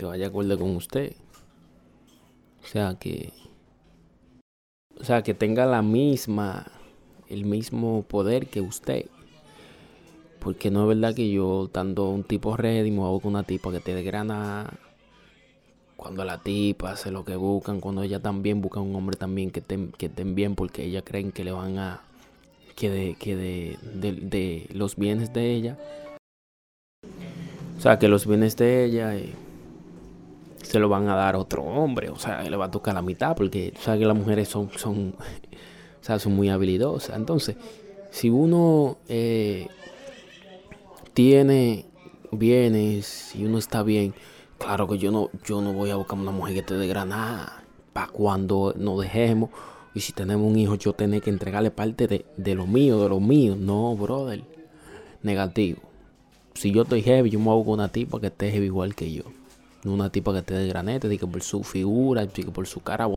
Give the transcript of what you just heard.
que vaya acorde con usted. O sea, que. O sea, que tenga la misma. El mismo poder que usted. Porque no es verdad que yo, estando un tipo ready, me hago con una tipa que te desgrana. Cuando la tipa hace lo que buscan, cuando ella también busca un hombre también que estén, que estén bien, porque ellas creen que le van a. que de, que de, de, de los bienes de ella. O sea, que los bienes de ella. Eh, se lo van a dar a otro hombre, o sea, le va a tocar la mitad, porque tú sabes que las mujeres son, son, o sea, son muy habilidosas. Entonces, si uno eh, tiene bienes y uno está bien, claro que yo no, yo no voy a buscar una mujer que te dé granada para cuando nos dejemos. Y si tenemos un hijo, yo tengo que entregarle parte de, de lo mío, de lo mío. No, brother. Negativo. Si yo estoy heavy, yo me hago una tipa que esté heavy igual que yo. Una tipa que esté de granete, que por su figura, que por su cara